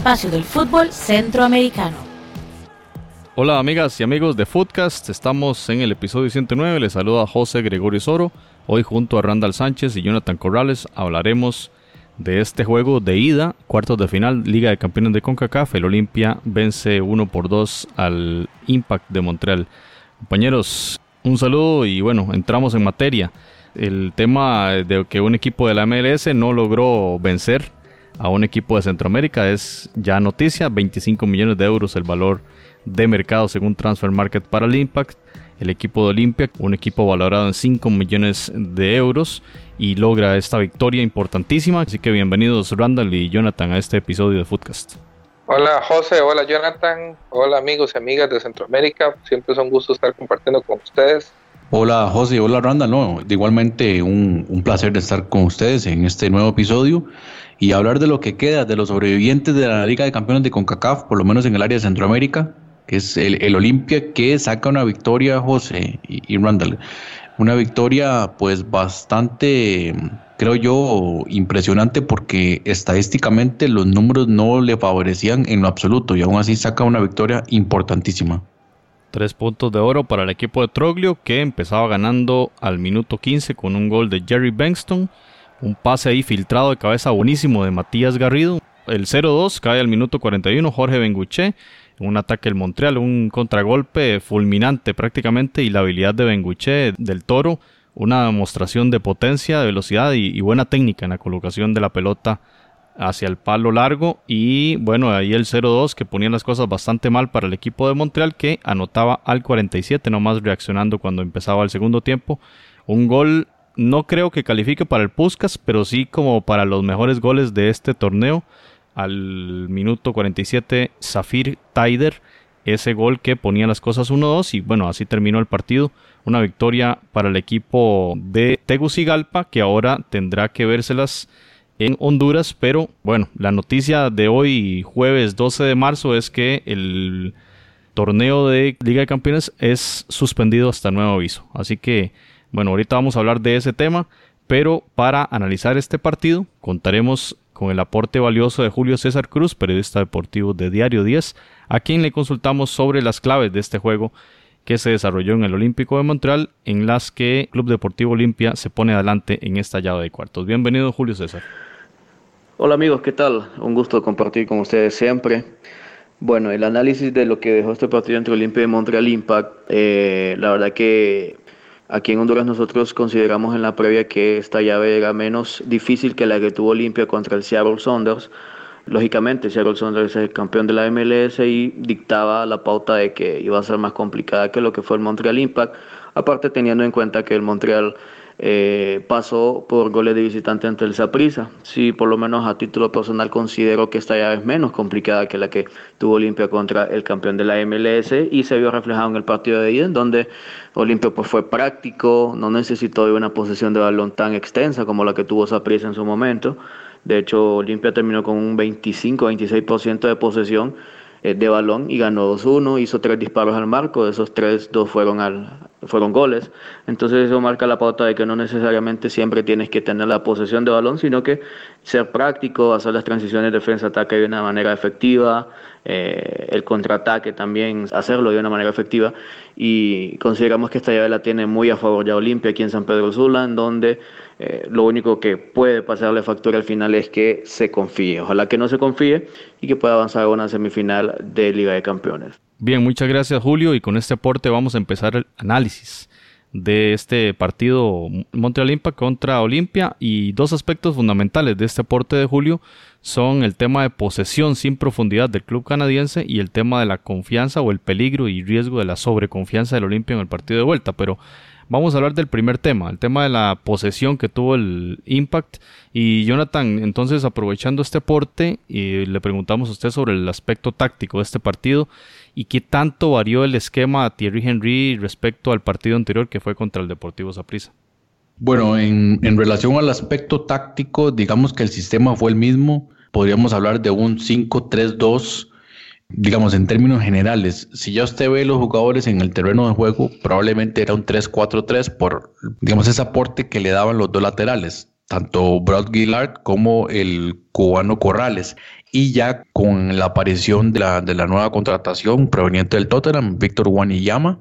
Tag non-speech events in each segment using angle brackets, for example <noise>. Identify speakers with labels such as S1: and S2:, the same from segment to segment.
S1: espacio del fútbol centroamericano.
S2: Hola amigas y amigos de Footcast, estamos en el episodio 109, les saluda José Gregorio Soro, hoy junto a Randall Sánchez y Jonathan Corrales hablaremos de este juego de ida, cuartos de final, Liga de Campeones de CONCACAF, el Olimpia vence 1 por 2 al Impact de Montreal. Compañeros, un saludo y bueno, entramos en materia. El tema de que un equipo de la MLS no logró vencer a un equipo de Centroamérica es ya noticia, 25 millones de euros el valor de mercado según Transfer Market para el Impact. El equipo de Olimpia, un equipo valorado en 5 millones de euros y logra esta victoria importantísima. Así que bienvenidos Randall y Jonathan a este episodio de Footcast.
S3: Hola José, hola Jonathan, hola amigos y amigas de Centroamérica. Siempre es un gusto estar compartiendo con ustedes.
S4: Hola José, hola Randall. No, igualmente un, un placer de estar con ustedes en este nuevo episodio y hablar de lo que queda de los sobrevivientes de la Liga de Campeones de CONCACAF, por lo menos en el área de Centroamérica, que es el, el Olimpia que saca una victoria, José y, y Randall una victoria pues bastante, creo yo, impresionante porque estadísticamente los números no le favorecían en lo absoluto y aún así saca una victoria importantísima.
S2: Tres puntos de oro para el equipo de Troglio que empezaba ganando al minuto 15 con un gol de Jerry Bankston. Un pase ahí filtrado de cabeza buenísimo de Matías Garrido. El 0-2 cae al minuto 41 Jorge Benguché un ataque del Montreal, un contragolpe fulminante prácticamente y la habilidad de Benguche del Toro, una demostración de potencia, de velocidad y, buena técnica en la colocación de la pelota hacia el palo largo y bueno, ahí el 0-2 que ponía las cosas bastante mal para el equipo de Montreal que anotaba al 47 nomás reaccionando cuando empezaba el segundo tiempo. Un gol no creo que califique para el Puskas, pero sí como para los mejores goles de este torneo al minuto 47 Zafir Taider, ese gol que ponía las cosas 1-2 y bueno, así terminó el partido. Una victoria para el equipo de Tegucigalpa que ahora tendrá que vérselas en Honduras, pero bueno, la noticia de hoy, jueves 12 de marzo, es que el torneo de Liga de Campeones es suspendido hasta nuevo aviso. Así que, bueno, ahorita vamos a hablar de ese tema, pero para analizar este partido contaremos con el aporte valioso de Julio César Cruz, periodista deportivo de Diario 10, a quien le consultamos sobre las claves de este juego que se desarrolló en el Olímpico de Montreal, en las que Club Deportivo Olimpia se pone adelante en esta llave de cuartos. Bienvenido, Julio César.
S5: Hola amigos, ¿qué tal? Un gusto compartir con ustedes siempre. Bueno, el análisis de lo que dejó este partido entre Olimpia y Montreal Impact, eh, la verdad que Aquí en Honduras nosotros consideramos en la previa que esta llave era menos difícil que la que tuvo Olimpia contra el Seattle Saunders. Lógicamente, Seattle Saunders es el campeón de la MLS y dictaba la pauta de que iba a ser más complicada que lo que fue el Montreal Impact. Aparte, teniendo en cuenta que el Montreal eh, pasó por goles de visitante ante el Saprissa. Sí, por lo menos a título personal considero que esta llave es menos complicada que la que tuvo Olimpia contra el campeón de la MLS y se vio reflejado en el partido de ida, en donde Olimpia pues fue práctico, no necesitó de una posesión de balón tan extensa como la que tuvo Saprissa en su momento. De hecho, Olimpia terminó con un 25-26% de posesión de balón y ganó 2-1, hizo tres disparos al marco, de esos tres, dos fueron, al, fueron goles. Entonces eso marca la pauta de que no necesariamente siempre tienes que tener la posesión de balón, sino que ser práctico, hacer las transiciones defensa-ataque de una manera efectiva, eh, el contraataque también, hacerlo de una manera efectiva. Y consideramos que esta llave la tiene muy a favor ya Olimpia aquí en San Pedro Sula, en donde eh, lo único que puede pasarle factura al final es que se confíe. Ojalá que no se confíe y que pueda avanzar a una semifinal de Liga de Campeones.
S2: Bien, muchas gracias Julio y con este aporte vamos a empezar el análisis de este partido Montreal Impact contra Olimpia y dos aspectos fundamentales de este aporte de Julio son el tema de posesión sin profundidad del club canadiense y el tema de la confianza o el peligro y riesgo de la sobreconfianza del Olimpia en el partido de vuelta, pero vamos a hablar del primer tema, el tema de la posesión que tuvo el Impact y Jonathan, entonces aprovechando este aporte y le preguntamos a usted sobre el aspecto táctico de este partido y qué tanto varió el esquema a Thierry Henry respecto al partido anterior que fue contra el Deportivo Saprissa.
S4: Bueno, en, en relación al aspecto táctico, digamos que el sistema fue el mismo. Podríamos hablar de un 5-3-2, digamos en términos generales. Si ya usted ve los jugadores en el terreno de juego, probablemente era un 3-4-3 por, digamos, ese aporte que le daban los dos laterales. tanto Brad Gillard como el cubano Corrales. Y ya con la aparición de la, de la nueva contratación proveniente del Tottenham, Víctor Waniyama,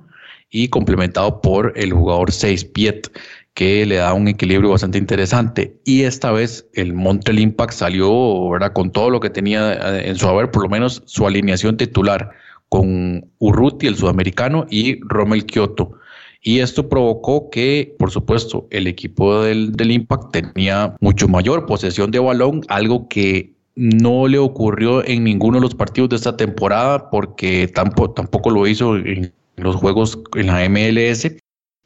S4: y complementado por el jugador 6 Piet, que le da un equilibrio bastante interesante. Y esta vez el Montreal Impact salió con todo lo que tenía eh, en su haber, por lo menos su alineación titular, con Urruti, el sudamericano, y Rommel Kioto. Y esto provocó que, por supuesto, el equipo del, del Impact tenía mucho mayor posesión de balón, algo que no le ocurrió en ninguno de los partidos de esta temporada porque tampoco, tampoco lo hizo en los juegos en la MLS.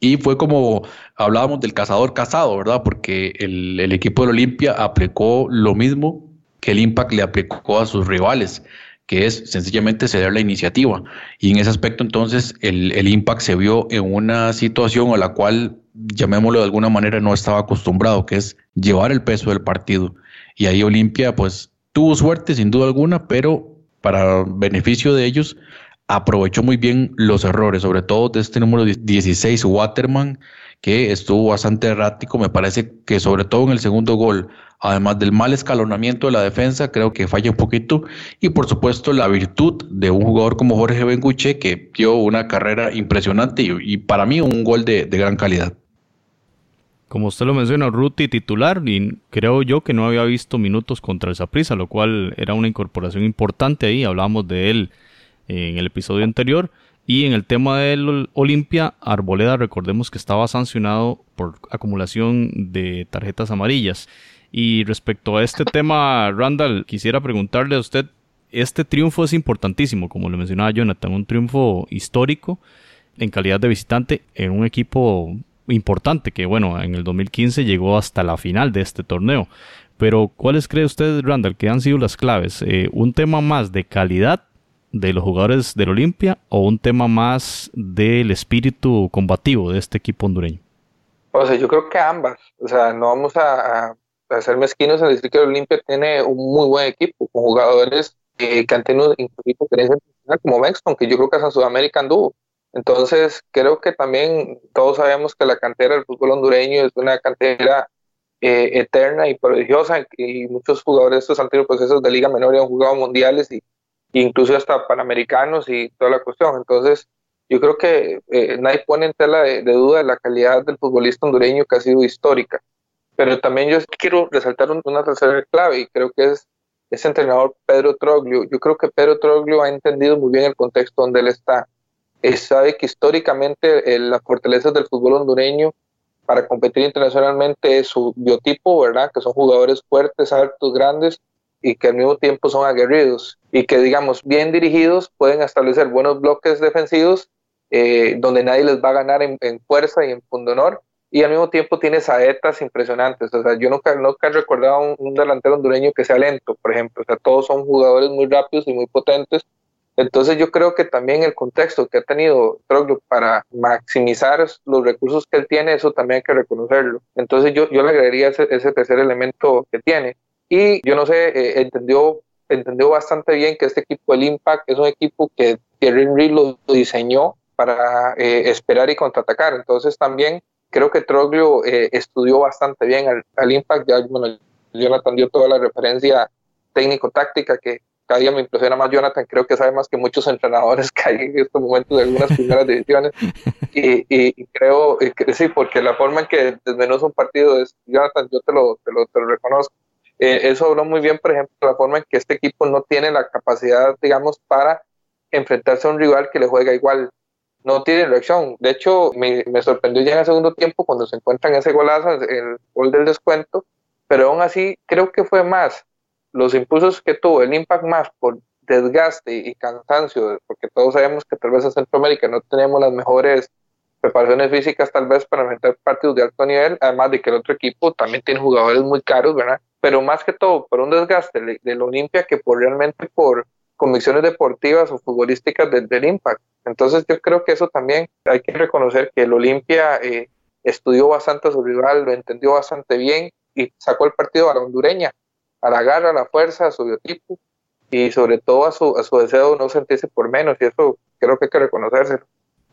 S4: Y fue como hablábamos del cazador cazado, ¿verdad? Porque el, equipo de Olimpia aplicó lo mismo que el Impact le aplicó a sus rivales, que es sencillamente ceder la iniciativa. Y en ese aspecto entonces el, el Impact se vio en una situación a la cual, llamémoslo de alguna manera, no estaba acostumbrado, que es llevar el peso del partido. Y ahí Olimpia pues tuvo suerte sin duda alguna, pero para beneficio de ellos aprovechó muy bien los errores, sobre todo de este número 16, Waterman, que estuvo bastante errático. Me parece que sobre todo en el segundo gol, además del mal escalonamiento de la defensa, creo que falla un poquito. Y por supuesto la virtud de un jugador como Jorge Benguche, que dio una carrera impresionante y, para mí un gol de, gran calidad.
S2: Como usted lo menciona, Ruti titular, y creo yo que no había visto minutos contra el Saprissa, lo cual era una incorporación importante ahí. Hablábamos de él en el episodio anterior. Y en el tema del Olimpia, Arboleda, recordemos que estaba sancionado por acumulación de tarjetas amarillas. Y respecto a este tema, Randall, quisiera preguntarle a usted, este triunfo es importantísimo, como le mencionaba Jonathan, un triunfo histórico en calidad de visitante en un equipo importante que, bueno, en el 2015 llegó hasta la final de este torneo. Pero, ¿cuáles cree usted, Randall, que han sido las claves? Eh, ¿Un tema más de calidad de los jugadores del Olimpia o un tema más del espíritu combativo de este equipo hondureño?
S3: O sea, yo creo que ambas. O sea, no vamos a, a ser mezquinos en decir que el Olimpia tiene un muy buen equipo con jugadores que han tenido incluso como Mexton, que yo creo que hasta Sudamérica anduvo. Entonces, creo que también todos sabemos que la cantera del fútbol hondureño es una cantera eh, eterna y prodigiosa y muchos jugadores de estos antiguos procesos de Liga Menor han jugado mundiales y, incluso hasta panamericanos y toda la cuestión. Entonces, yo creo que eh, nadie pone en tela de, duda la calidad del futbolista hondureño que ha sido histórica. Pero también yo quiero resaltar una tercera clave y creo que es ese entrenador Pedro Troglio. Yo creo que Pedro Troglio ha entendido muy bien el contexto donde él está. Él sabe que históricamente eh, las fortalezas del fútbol hondureño para competir internacionalmente es su biotipo, ¿verdad? Que son jugadores fuertes, altos, grandes, y que al mismo tiempo son aguerridos y que, digamos, bien dirigidos pueden establecer buenos bloques defensivos eh, donde nadie les va a ganar en, fuerza y en honor y al mismo tiempo tiene saetas impresionantes. O sea, yo nunca, nunca he recordado un, un, delantero hondureño que sea lento, por ejemplo. O sea, todos son jugadores muy rápidos y muy potentes. Entonces yo creo que también el contexto que ha tenido Troglio para maximizar los recursos que él tiene, eso también hay que reconocerlo. Entonces yo, yo le agregaría ese, ese tercer elemento que tiene. Y yo no sé, eh, entendió, entendió bastante bien que este equipo, el Impact, es un equipo que Thierry Henry lo diseñó para eh, esperar y contraatacar. Entonces también creo que Troglio eh, estudió bastante bien al, Impact. Ya, Jonathan dio toda la referencia técnico-táctica que cada día me impresiona más Jonathan, creo que sabe más que muchos <laughs> entrenadores que hay en estos momentos de algunas primeras divisiones. Y, y, creo que sí, porque la forma en que desmenuza un partido es, Jonathan, yo te lo, te lo, te lo reconozco. Eh, eso habló muy bien, por ejemplo, la forma en que este equipo no tiene la capacidad, digamos, para enfrentarse a un rival que le juega igual. No tiene reacción. De hecho, me, sorprendió ya en el segundo tiempo cuando se encuentran ese golazo, el gol del descuento, pero aún así creo que fue más los impulsos que tuvo, el impact más por desgaste y cansancio, porque todos sabemos que tal vez en Centroamérica no tenemos las mejores preparaciones físicas tal vez para enfrentar partidos de alto nivel, además de que el otro equipo también tiene jugadores muy caros, ¿verdad? Pero más que todo por un desgaste del Olimpia que por realmente por convicciones deportivas o futbolísticas del, Impact. Entonces yo creo que eso también hay que reconocer que el Olimpia eh, estudió bastante a su rival, lo entendió bastante bien y sacó el partido a la hondureña, a la garra, a la fuerza, a su biotipo y sobre todo a su, a su deseo de no sentirse por menos y eso creo que hay que reconocerse.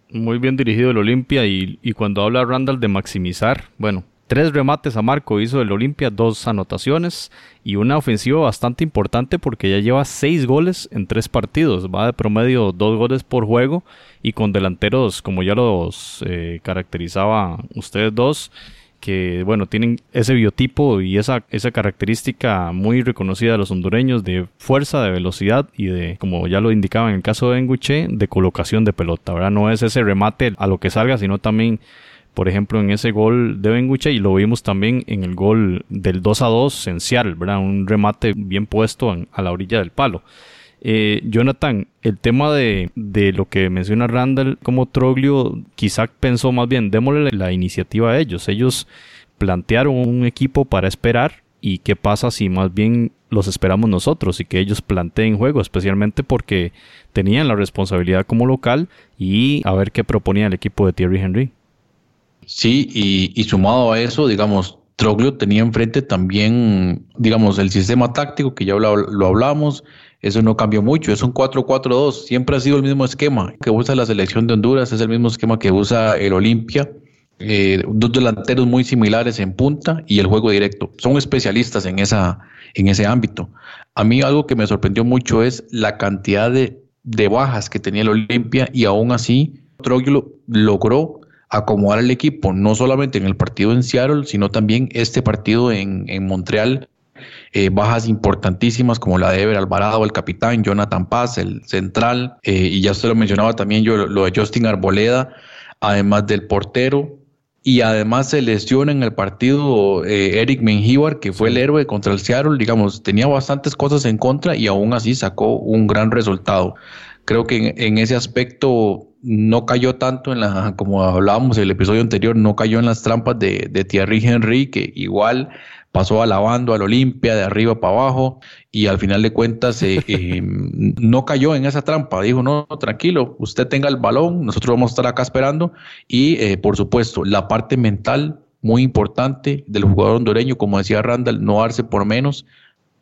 S2: Muy bien dirigido el Olimpia y, y cuando habla Randall de maximizar, bueno, Tres remates a marco hizo el Olimpia, dos anotaciones y una ofensiva bastante importante porque ya lleva seis goles en tres partidos. Va de promedio dos goles por juego y con delanteros como ya los eh, caracterizaba ustedes dos que bueno, tienen ese biotipo y esa, esa característica muy reconocida de los hondureños de fuerza, de velocidad y de, como ya lo indicaba en el caso de Enguche, de colocación de pelota, ¿verdad? No es ese remate a lo que salga, sino también, por ejemplo, en ese gol de Benguche y lo vimos también en el gol del 2 a 2 en Seattle, ¿verdad? Un remate bien puesto a la orilla del palo. Eh, Jonathan, el tema de, lo que menciona Randall como Troglio, quizá pensó más bien, démosle la iniciativa a ellos. Ellos plantearon un equipo para esperar y qué pasa si más bien los esperamos nosotros y que ellos planteen juego, especialmente porque tenían la responsabilidad como local y a ver qué proponía el equipo de Thierry Henry.
S4: Sí, y, sumado a eso, digamos, Troglio tenía enfrente también, digamos, el sistema táctico que ya lo, hablamos, eso no cambió mucho, es un 4-4-2, siempre ha sido el mismo esquema que usa la selección de Honduras, es el mismo esquema que usa el Olimpia. Eh, dos delanteros muy similares en punta y el juego directo. Son especialistas en, esa, en ese ámbito. A mí algo que me sorprendió mucho es la cantidad de, bajas que tenía el Olimpia y aún así Troglio logró acomodar el equipo, no solamente en el partido en Seattle, sino también este partido en, en Montreal, eh, bajas importantísimas como la de Ever Alvarado, el capitán, Jonathan Paz, el central, eh, y ya usted lo mencionaba también yo, lo de Justin Arboleda, además del portero, y además se lesiona en el partido eh, Eric Mengíbar, que fue el héroe contra el Seattle, digamos, tenía bastantes cosas en contra y aún así sacó un gran resultado. Creo que en, ese aspecto no cayó tanto en la, como hablábamos en el episodio anterior, no cayó en las trampas de, de Thierry Henry, que igual pasó alabando al Olimpia de arriba para abajo y al final de cuentas eh, <laughs> eh, no cayó en esa trampa. Dijo, no, tranquilo, usted tenga el balón, nosotros vamos a estar acá esperando y eh, por supuesto la parte mental muy importante del jugador hondureño, como decía Randall, no darse por menos,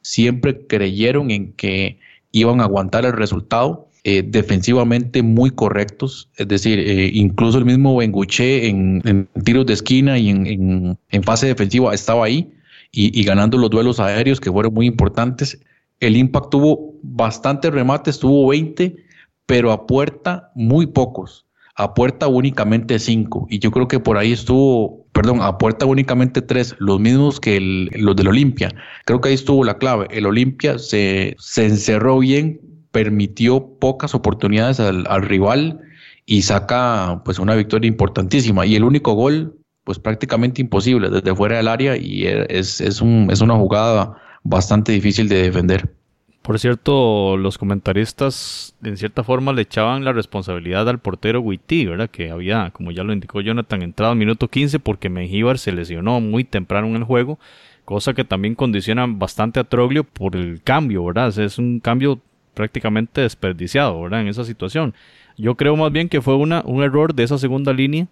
S4: siempre creyeron en que iban a aguantar el resultado. Defensivamente muy correctos, es decir, incluso el mismo Benguche en, tiros de esquina y en, en fase defensiva estaba ahí, y, ganando los duelos aéreos que fueron muy importantes. El Impact tuvo bastantes remates, tuvo 20, pero a puerta muy pocos. A puerta únicamente 5. Y yo creo que por ahí estuvo, perdón, a puerta únicamente 3, los mismos que los del Olimpia. Creo que ahí estuvo la clave. El Olimpia se, se encerró bien, permitió pocas oportunidades al, al rival y saca pues una victoria importantísima. Y el único gol pues prácticamente imposible desde fuera del área y es, es, un, es una jugada bastante difícil de defender.
S2: Por cierto, los comentaristas en cierta forma le echaban la responsabilidad al portero Witty, ¿verdad? Que había, como ya lo indicó Jonathan, entrado al minuto 15 porque Mengíbar se lesionó muy temprano en el juego, cosa que también condiciona bastante a Troglio por el cambio, ¿verdad? Es un cambio prácticamente desperdiciado, ¿verdad? En esa situación. Yo creo más bien que fue una, un error de esa segunda línea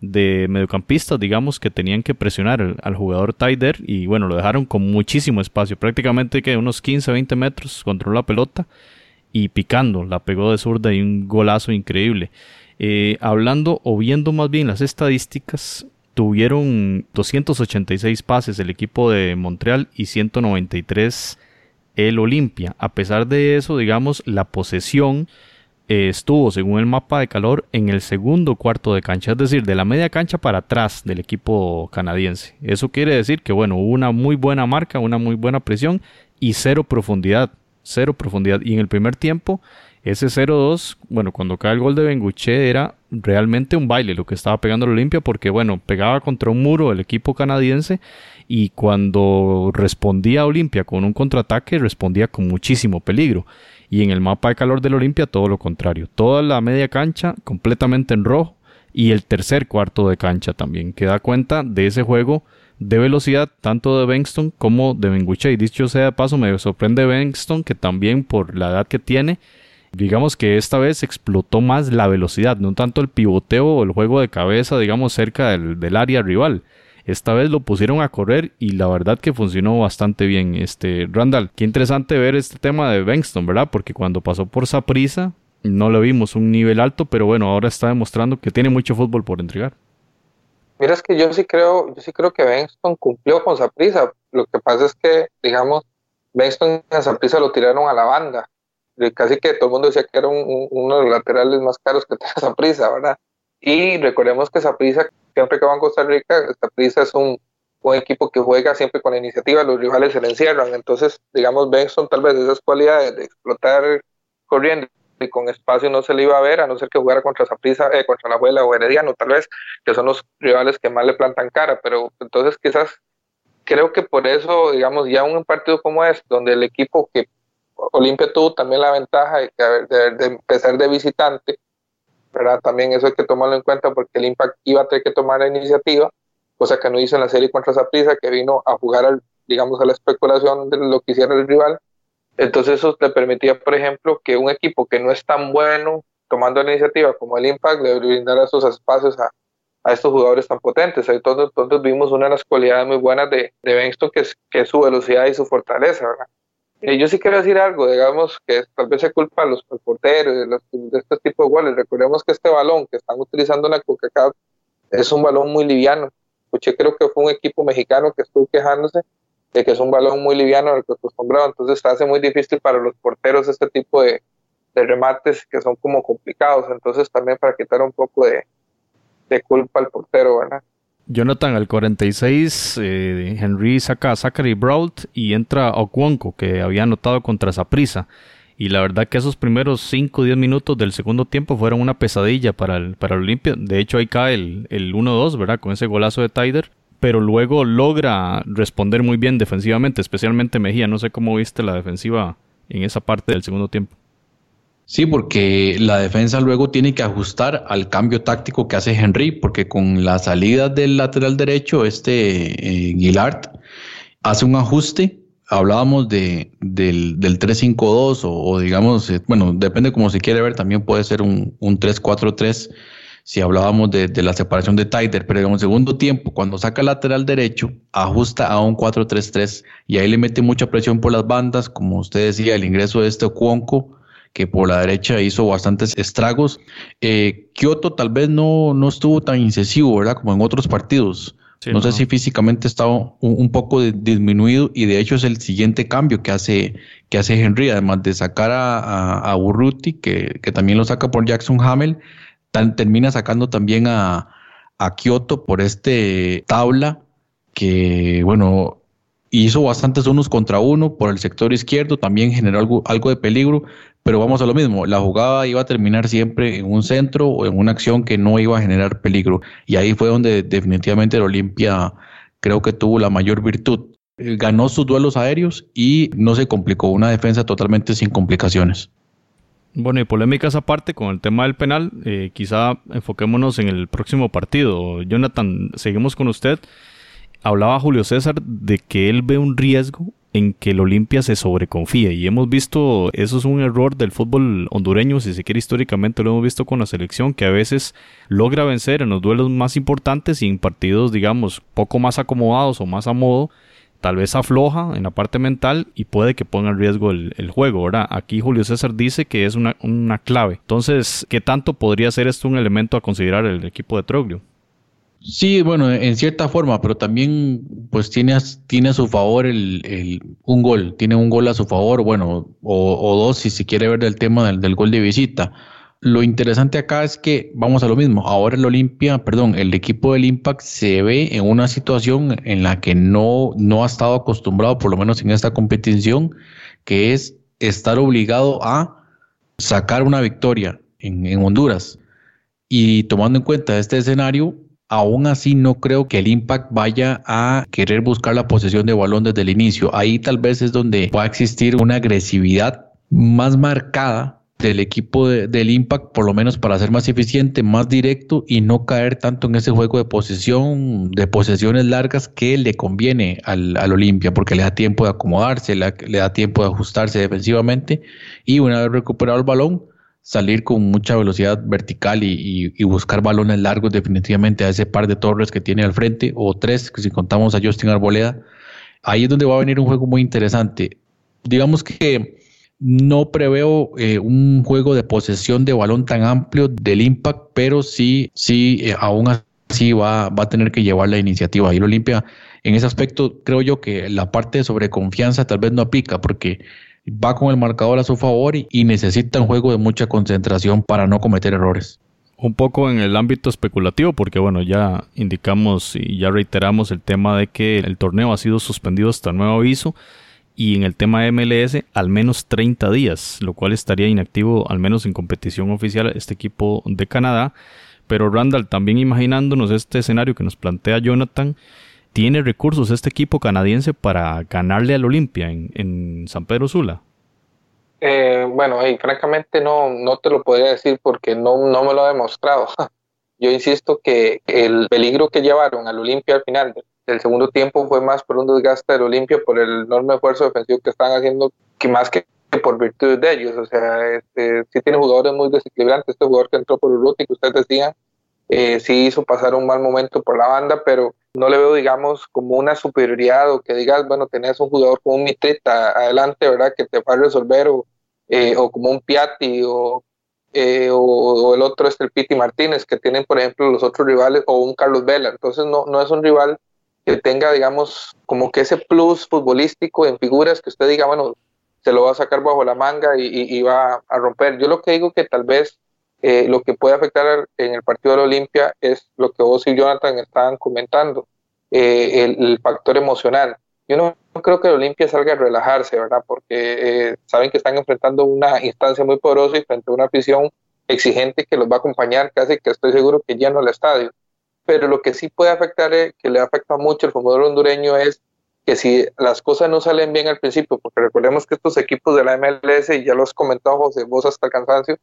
S2: de mediocampistas, digamos, que tenían que presionar al, jugador Tider y bueno, lo dejaron con muchísimo espacio, prácticamente que unos 15, 20 metros controló la pelota y picando, la pegó de zurda y un golazo increíble. Eh, hablando o viendo más bien las estadísticas, tuvieron 286 pases el equipo de Montreal y 193 el Olimpia. A pesar de eso, digamos, la posesión eh, estuvo, según el mapa de calor, en el segundo cuarto de cancha, es decir, de la media cancha para atrás del equipo canadiense. Eso quiere decir que, bueno, hubo una muy buena marca, una muy buena presión y cero profundidad, cero profundidad. Y en el primer tiempo, ese 0-2, bueno, cuando cae el gol de Benguche era realmente un baile lo que estaba pegando el Olimpia, porque, bueno, pegaba contra un muro el equipo canadiense y cuando respondía Olimpia con un contraataque, respondía con muchísimo peligro. Y en el mapa de calor del Olimpia todo lo contrario. Toda la media cancha completamente en rojo y el tercer cuarto de cancha también, que da cuenta de ese juego de velocidad tanto de Bengston como de Benguche. Y dicho sea de paso, me sorprende Bengston que también por la edad que tiene, digamos que esta vez explotó más la velocidad, no tanto el pivoteo o el juego de cabeza, digamos, cerca del, del área rival. Esta vez lo pusieron a correr y la verdad que funcionó bastante bien. Este, Randall, qué interesante ver este tema de Bengston, ¿verdad? Porque cuando pasó por Saprisa no le vimos un nivel alto, pero bueno, ahora está demostrando que tiene mucho fútbol por entregar.
S3: Mira, es que yo sí creo, yo sí creo que Benston cumplió con prisa. Lo que pasa es que, digamos, Benston en prisa lo tiraron a la banda. Casi que todo el mundo decía que era uno de los laterales más caros que <laughs> tenía prisa, ¿verdad? Y recordemos que prisa, siempre que va a Costa Rica, prisa es un, un equipo que juega siempre con iniciativa, los rivales se le encierran. Entonces, digamos, Benson tal vez esas cualidades de explotar corriendo y con espacio no se le iba a ver, a no ser que jugara contra Zaprisa, eh, contra la abuela o Herediano, tal vez, que son los rivales que más le plantan cara, pero entonces quizás creo que por eso, digamos, ya un partido como es, donde el equipo que Olimpia tuvo también la ventaja de, de, empezar de visitante, ¿verdad? También eso hay que tomarlo en cuenta porque el Impact iba a tener que tomar la iniciativa, cosa que no hizo en la serie contra Zaprisa, que vino a jugar, al, digamos, a la especulación de lo que hiciera el rival entonces eso le permitía, por ejemplo, que un equipo que no es tan bueno tomando la iniciativa como el Impact le brindara esos espacios a, estos jugadores tan potentes. Entonces, entonces vimos una de las cualidades muy buenas de, de Benston, que es, que su velocidad y su fortaleza. ¿verdad? Yo sí quiero decir algo, digamos, que tal vez se culpa a los porteros de, de este tipo de goles. Recordemos que este balón que están utilizando en la coca es un balón muy liviano. Escuché, creo que fue un equipo mexicano que estuvo quejándose de que es un balón muy liviano al que acostumbrado, entonces hace muy difícil para los porteros este tipo de, remates que son como complicados, entonces también para quitar un poco de, culpa al portero, ¿verdad?
S2: Jonathan, al 46, eh, Henry saca a Zachary Brault y entra Okwonko, que había anotado contra Saprisa. Y la verdad que esos primeros 5 o 10 minutos del segundo tiempo fueron una pesadilla para el, para el Olimpia. De hecho, ahí cae el, el 1-2, ¿verdad? Con ese golazo de Tyder pero luego logra responder muy bien defensivamente, especialmente Mejía. No sé cómo viste la defensiva en esa parte del segundo tiempo.
S4: Sí, porque la defensa luego tiene que ajustar al cambio táctico que hace Henry, porque con la salida del lateral derecho, este eh, hace un ajuste. Hablábamos de, del, del 3-5-2 o, digamos, eh, bueno, depende como se quiere ver, también puede ser un, un 3-4-3 si hablábamos de, la separación de Tyder, pero en un segundo tiempo, cuando saca el lateral derecho, ajusta a un 4-3-3 y ahí le mete mucha presión por las bandas, como usted decía, el ingreso de este Cuonco, que por la derecha hizo bastantes estragos. Eh, Kioto tal vez no, no estuvo tan incisivo, ¿verdad? Como en otros partidos. no, sé si físicamente estaba un, poco disminuido y de hecho es el siguiente cambio que hace, que hace Henry, además de sacar a, a, Urruti, que, que, también lo saca por Jackson Hamel, termina sacando también a, a Kioto por este tabla que, bueno, hizo bastantes unos contra uno por el sector izquierdo, también generó algo, de peligro, pero vamos a lo mismo, la jugada iba a terminar siempre en un centro o en una acción que no iba a generar peligro. Y ahí fue donde definitivamente el Olimpia creo que tuvo la mayor virtud. Ganó sus duelos aéreos y no se complicó, una defensa totalmente sin complicaciones.
S2: Bueno, y polémicas aparte con el tema del penal, eh, quizá enfoquémonos en el próximo partido. Jonathan, seguimos con usted. Hablaba Julio César de que él ve un riesgo en que el Olimpia se sobreconfíe y hemos visto, eso es un error del fútbol hondureño, si se quiere históricamente lo hemos visto con la selección, que a veces logra vencer en los duelos más importantes y en partidos, digamos, poco más acomodados o más a modo, tal vez afloja en la parte mental y puede que ponga en riesgo el, juego, ¿verdad? Aquí Julio César dice que es una, clave. Entonces, ¿qué tanto podría ser esto un elemento a considerar el equipo de Troglio?
S4: Sí, bueno, en cierta forma, pero también pues tiene, tiene a su favor el, un gol, tiene un gol a su favor, bueno, o, dos si se quiere ver el tema del, del gol de visita. Lo interesante acá es que vamos a lo mismo. Ahora el Olimpia, perdón, el equipo del Impact se ve en una situación en la que no, no ha estado acostumbrado, por lo menos en esta competición, que es estar obligado a sacar una victoria en, en Honduras. Y tomando en cuenta este escenario, aún así no creo que el Impact vaya a querer buscar la posesión de balón desde el inicio. Ahí tal vez es donde va a existir una agresividad más marcada del equipo del Impact, por lo menos para ser más eficiente, más directo y no caer tanto en ese juego de posesión, de posesiones largas que le conviene al, al Olimpia, porque le da tiempo de acomodarse, le, da tiempo de ajustarse defensivamente y una vez recuperado el balón, salir con mucha velocidad vertical y, buscar balones largos definitivamente a ese par de torres que tiene al frente, o tres, si contamos a Justin Arboleda. Ahí es donde va a venir un juego muy interesante. Digamos que no preveo eh, un juego de posesión de balón tan amplio del Impact, pero sí, sí, eh, aún sí va, va a tener que llevar la iniciativa. Y el Olimpia, en ese aspecto, creo yo que la parte de sobreconfianza tal vez no aplica, porque va con el marcador a su favor y, necesita un juego de mucha concentración para no cometer errores.
S2: Un poco en el ámbito especulativo, porque bueno, ya indicamos y ya reiteramos el tema de que el torneo ha sido suspendido hasta nuevo aviso y en el tema de MLS al menos 30 días, lo cual estaría inactivo al menos en competición oficial este equipo de Canadá. Pero Randall, también imaginándonos este escenario que nos plantea Jonathan, ¿Tiene recursos este equipo canadiense para ganarle al Olimpia en, San Pedro Sula?
S3: Eh, bueno, y francamente no, no te lo podría decir porque no, no me lo ha demostrado. <laughs> Yo insisto que el peligro que llevaron al Olimpia al final del segundo tiempo fue más por un desgaste del Olimpia, por el enorme esfuerzo defensivo que están haciendo, que más que por virtud de ellos. O sea, este, sí tiene jugadores muy desequilibrantes. Este jugador que entró por Urruti, que ustedes decían, eh, sí hizo pasar un mal momento por la banda, pero no le veo, digamos, como una superioridad o que digas, bueno, tenés un jugador como un Mitrita adelante, ¿verdad? Que te va a resolver o, eh, o como un Piatti o, eh, o, el otro es el Piti Martínez que tienen, por ejemplo, los otros rivales o un Carlos Vela. Entonces no, no es un rival que tenga, digamos, como que ese plus futbolístico en figuras que usted diga, bueno, se lo va a sacar bajo la manga y, y va a romper. Yo lo que digo que tal vez eh, lo que puede afectar en el partido de la Olimpia es lo que vos y Jonathan estaban comentando, eh, el, factor emocional. Yo no, creo que la Olimpia salga a relajarse, ¿verdad? Porque eh, saben que están enfrentando una instancia muy poderosa y frente a una afición exigente que los va a acompañar, casi que estoy seguro que lleno el estadio. Pero lo que sí puede afectar, que le afecta mucho al fútbol hondureño es que si las cosas no salen bien al principio, porque recordemos que estos equipos de la MLS, y ya los comentado José, vos hasta el cansancio,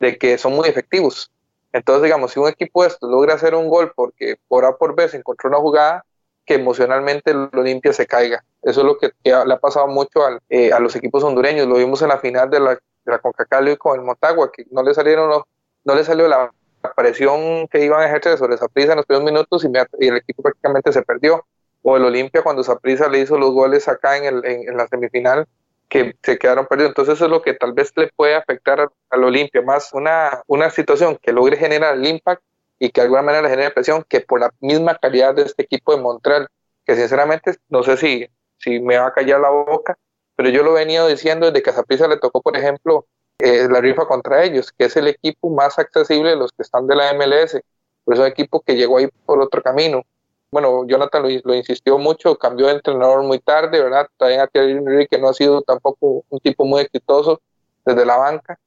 S3: de que son muy efectivos. Entonces, digamos, si un equipo esto logra hacer un gol porque por A por B se encontró una jugada, que emocionalmente lo limpia se caiga. Eso es lo que, le ha pasado mucho eh, a los equipos hondureños. Lo vimos en la final de la, de la CONCACAF con el Motagua, que no le salieron los, no le salió la, presión que iban a ejercer sobre prisa en los primeros minutos y, el equipo prácticamente se perdió. O el Olimpia cuando prisa le hizo los goles acá en, el, en la semifinal que se quedaron perdidos. Entonces eso es lo que tal vez le puede afectar al Olimpia, más una, una situación que logre generar el impact y que de alguna manera le genere presión, que por la misma calidad de este equipo de Montreal, que sinceramente no sé si, si me va a callar la boca, pero yo lo he venido diciendo desde que a Zaprisa le tocó, por ejemplo, eh, la rifa contra ellos, que es el equipo más accesible de los que están de la MLS, pues es un equipo que llegó ahí por otro camino bueno, Jonathan lo, insistió mucho, cambió de entrenador muy tarde, ¿verdad? También a Thierry Henry, que no ha sido tampoco un tipo muy exitoso desde la banca.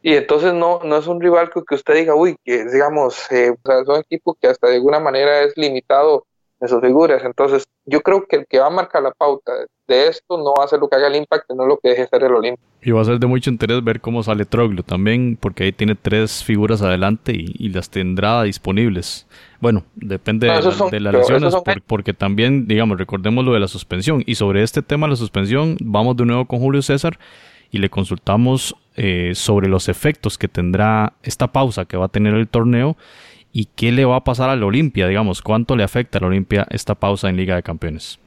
S3: Y entonces no, no es un rival que, que usted diga, uy, que digamos, eh, o sea, es un equipo que hasta de alguna manera es limitado en sus figuras. Entonces, yo creo que el que va a marcar la pauta de esto no va a ser lo que haga el impacto, no lo que deje ser el Olimpia.
S2: Y va a ser de mucho interés ver cómo sale Troglio también, porque ahí tiene tres figuras adelante y, las tendrá disponibles. Bueno, depende de, las lesiones, porque también, digamos, recordemos lo de la suspensión. Y sobre este tema de la suspensión, vamos de nuevo con Julio César y le consultamos eh, sobre los efectos que tendrá esta pausa que va a tener el torneo y qué le va a pasar al Olimpia, digamos, cuánto le afecta al Olimpia esta pausa en Liga de Campeones.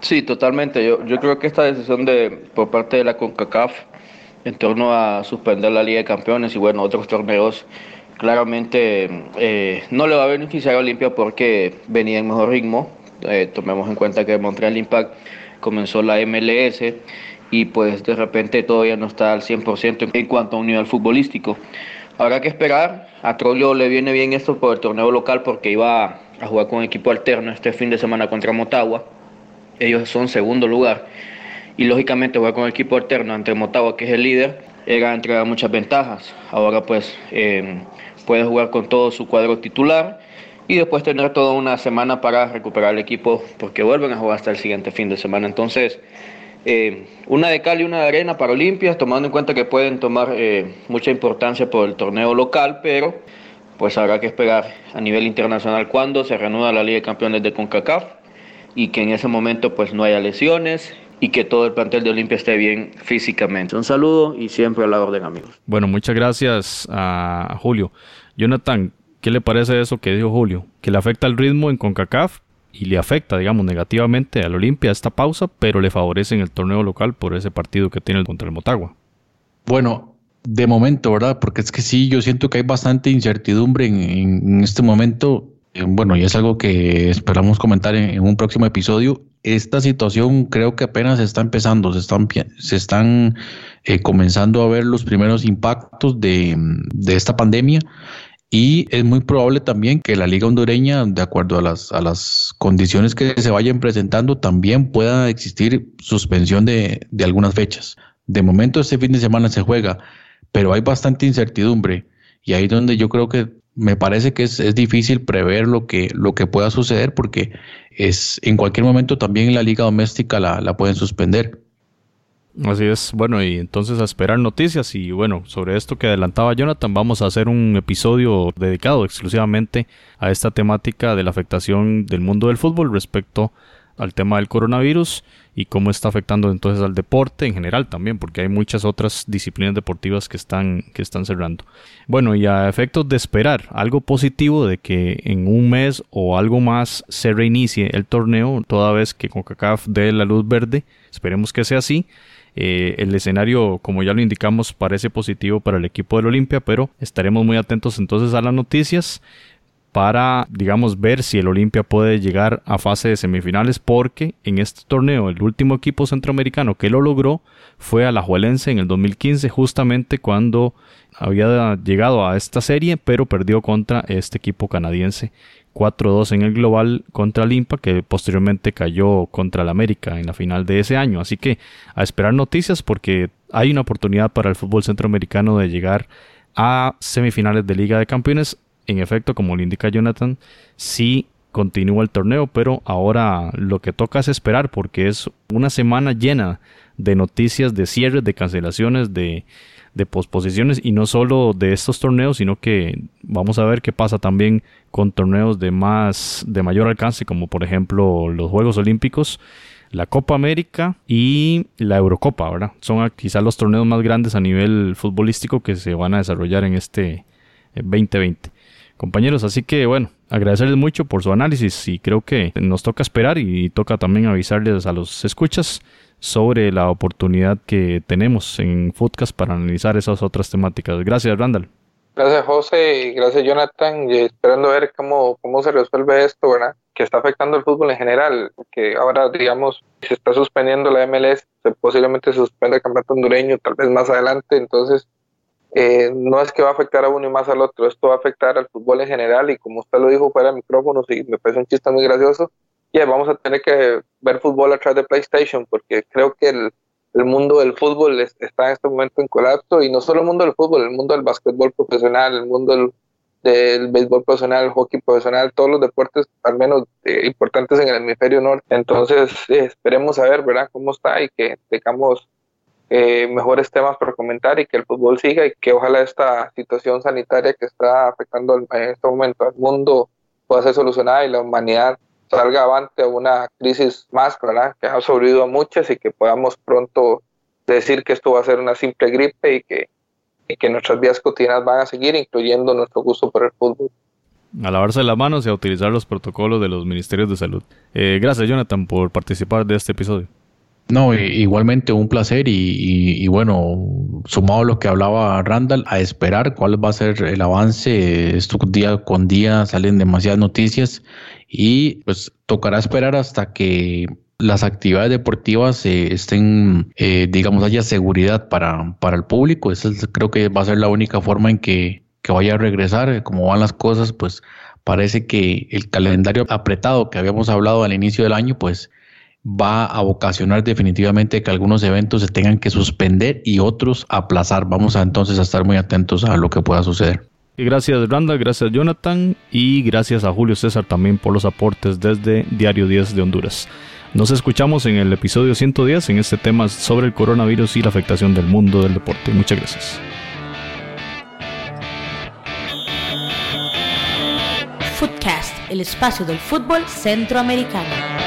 S5: Sí, totalmente. Yo, yo creo que esta decisión de por parte de la CONCACAF en torno a suspender la Liga de Campeones y bueno, otros torneos, claramente eh, no le va a beneficiar a Olimpia porque venía en mejor ritmo. Eh, tomemos en cuenta que Montreal Impact comenzó la MLS y pues de repente todavía no está al 100% en cuanto a un nivel futbolístico. Habrá que esperar. A Trollio le viene bien esto por el torneo local porque iba a jugar con equipo alterno este fin de semana contra Motagua. Ellos son segundo lugar. Y lógicamente jugar con equipo alterno ante Motagua, que es el líder, era entregar muchas ventajas. Ahora pues eh, puede jugar con todo su cuadro titular y después tener toda una semana para recuperar el equipo porque vuelven a jugar hasta el siguiente fin de semana. Entonces, eh, una de cal y una de arena para Olimpias, tomando en cuenta que pueden tomar eh, mucha importancia por el torneo local, pero pues habrá que esperar a nivel internacional cuando se reanuda la Liga de Campeones de CONCACAF y que en ese momento pues no haya lesiones y que todo el plantel de Olimpia esté bien físicamente. Un saludo y siempre a la orden amigos.
S2: Bueno, muchas gracias a Julio. Jonathan, ¿qué le parece eso que dijo Julio? Que le afecta el ritmo en CONCACAF, y le afecta, digamos, negativamente al Olimpia esta pausa, pero le favorece en el torneo local por ese partido que tiene contra el Motagua.
S4: Bueno, de momento, ¿verdad? Porque es que sí, yo siento que hay bastante incertidumbre en, este momento bueno, y es algo que esperamos comentar en, un próximo episodio. Esta situación creo que apenas está empezando, se están, se están eh, comenzando a ver los primeros impactos de, de esta pandemia y es muy probable también que la liga hondureña, de acuerdo a las, a las condiciones que se vayan presentando, también pueda existir suspensión de, de algunas fechas. De momento este fin de semana se juega, pero hay bastante incertidumbre y ahí es donde yo creo que me parece que es, es, difícil prever lo que, lo que pueda suceder porque es en cualquier momento también la liga doméstica la, la pueden suspender.
S2: Así es, bueno, y entonces a esperar noticias y bueno, sobre esto que adelantaba Jonathan, vamos a hacer un episodio dedicado exclusivamente a esta temática de la afectación del mundo del fútbol respecto al tema del coronavirus y cómo está afectando entonces al deporte en general también, porque hay muchas otras disciplinas deportivas que están, que están cerrando. Bueno, y a efectos de esperar algo positivo de que en un mes o algo más se reinicie el torneo, toda vez que CONCACAF dé la luz verde, esperemos que sea así. Eh, el escenario, como ya lo indicamos, parece positivo para el equipo del Olimpia, pero estaremos muy atentos entonces a las noticias para, digamos, ver si el Olimpia puede llegar a fase de semifinales, porque en este torneo el último equipo centroamericano que lo logró fue Alajuelense en el 2015, justamente cuando había llegado a esta serie, pero perdió contra este equipo canadiense 4-2 en el global contra Limpa, que posteriormente cayó contra el América en la final de ese año. Así que a esperar noticias porque hay una oportunidad para el fútbol centroamericano de llegar a semifinales de Liga de Campeones. En efecto, como lo indica Jonathan, sí continúa el torneo, pero ahora lo que toca es esperar porque es una semana llena de noticias de cierres, de cancelaciones, de de posposiciones y no solo de estos torneos, sino que vamos a ver qué pasa también con torneos de más de mayor alcance, como por ejemplo los Juegos Olímpicos, la Copa América y la Eurocopa, ¿verdad? Son quizás los torneos más grandes a nivel futbolístico que se van a desarrollar en este 2020. Eh, Compañeros, así que bueno, agradecerles mucho por su análisis y creo que nos toca esperar y toca también avisarles a los escuchas sobre la oportunidad que tenemos en Foodcast para analizar esas otras temáticas. Gracias, Randall.
S3: Gracias, José, y gracias, Jonathan, y esperando ver cómo, cómo se resuelve esto, ¿verdad? Que está afectando el fútbol en general, que ahora, digamos, se está suspendiendo la MLS, se posiblemente se suspende el campeonato hondureño, tal vez más adelante, entonces eh, no es que va a afectar a uno y más al otro, esto va a afectar al fútbol en general, y como usted lo dijo fuera de micrófonos, y me parece un chiste muy gracioso, vamos a tener que ver fútbol a través de PlayStation, porque creo que el, mundo del fútbol está en este momento en colapso, y no solo el mundo del fútbol, el mundo del básquetbol profesional, el mundo del, del béisbol profesional, el hockey profesional, todos los deportes al menos eh, importantes en el hemisferio norte. Entonces, eh, esperemos a ver, ¿verdad?, cómo está y que tengamos eh, mejores temas para comentar y que el fútbol siga y que ojalá esta situación sanitaria que está afectando en este momento al mundo pueda ser solucionada y la humanidad salga avante una crisis más, ¿verdad? Que ha sobrevivido a muchas y que podamos pronto decir que esto va a ser una simple gripe y que, y que nuestras vidas cotidianas van a seguir, incluyendo nuestro gusto por el fútbol.
S2: A lavarse las manos y a utilizar los protocolos de los ministerios de salud. Eh, gracias, Jonathan, por participar de este episodio.
S4: No, igualmente un placer y, bueno, sumado a lo que hablaba Randall, a esperar cuál va a ser el avance. Estos día con día salen demasiadas noticias y pues tocará esperar hasta que las actividades deportivas eh, estén, eh, digamos, haya seguridad para, para el público. Esa creo que va a ser la única forma en que, que vaya a regresar. Como van las cosas, pues parece que el calendario apretado que habíamos hablado al inicio del año, pues va a ocasionar definitivamente que algunos eventos se tengan que suspender y otros aplazar. Vamos a entonces a estar muy atentos a lo que pueda suceder.
S2: Y gracias Randa, gracias Jonathan y gracias a Julio César también por los aportes desde Diario 10 de Honduras. Nos escuchamos en el episodio 110 en este tema sobre el coronavirus y la afectación del mundo del deporte. Muchas gracias.
S1: Footcast, el espacio del fútbol centroamericano.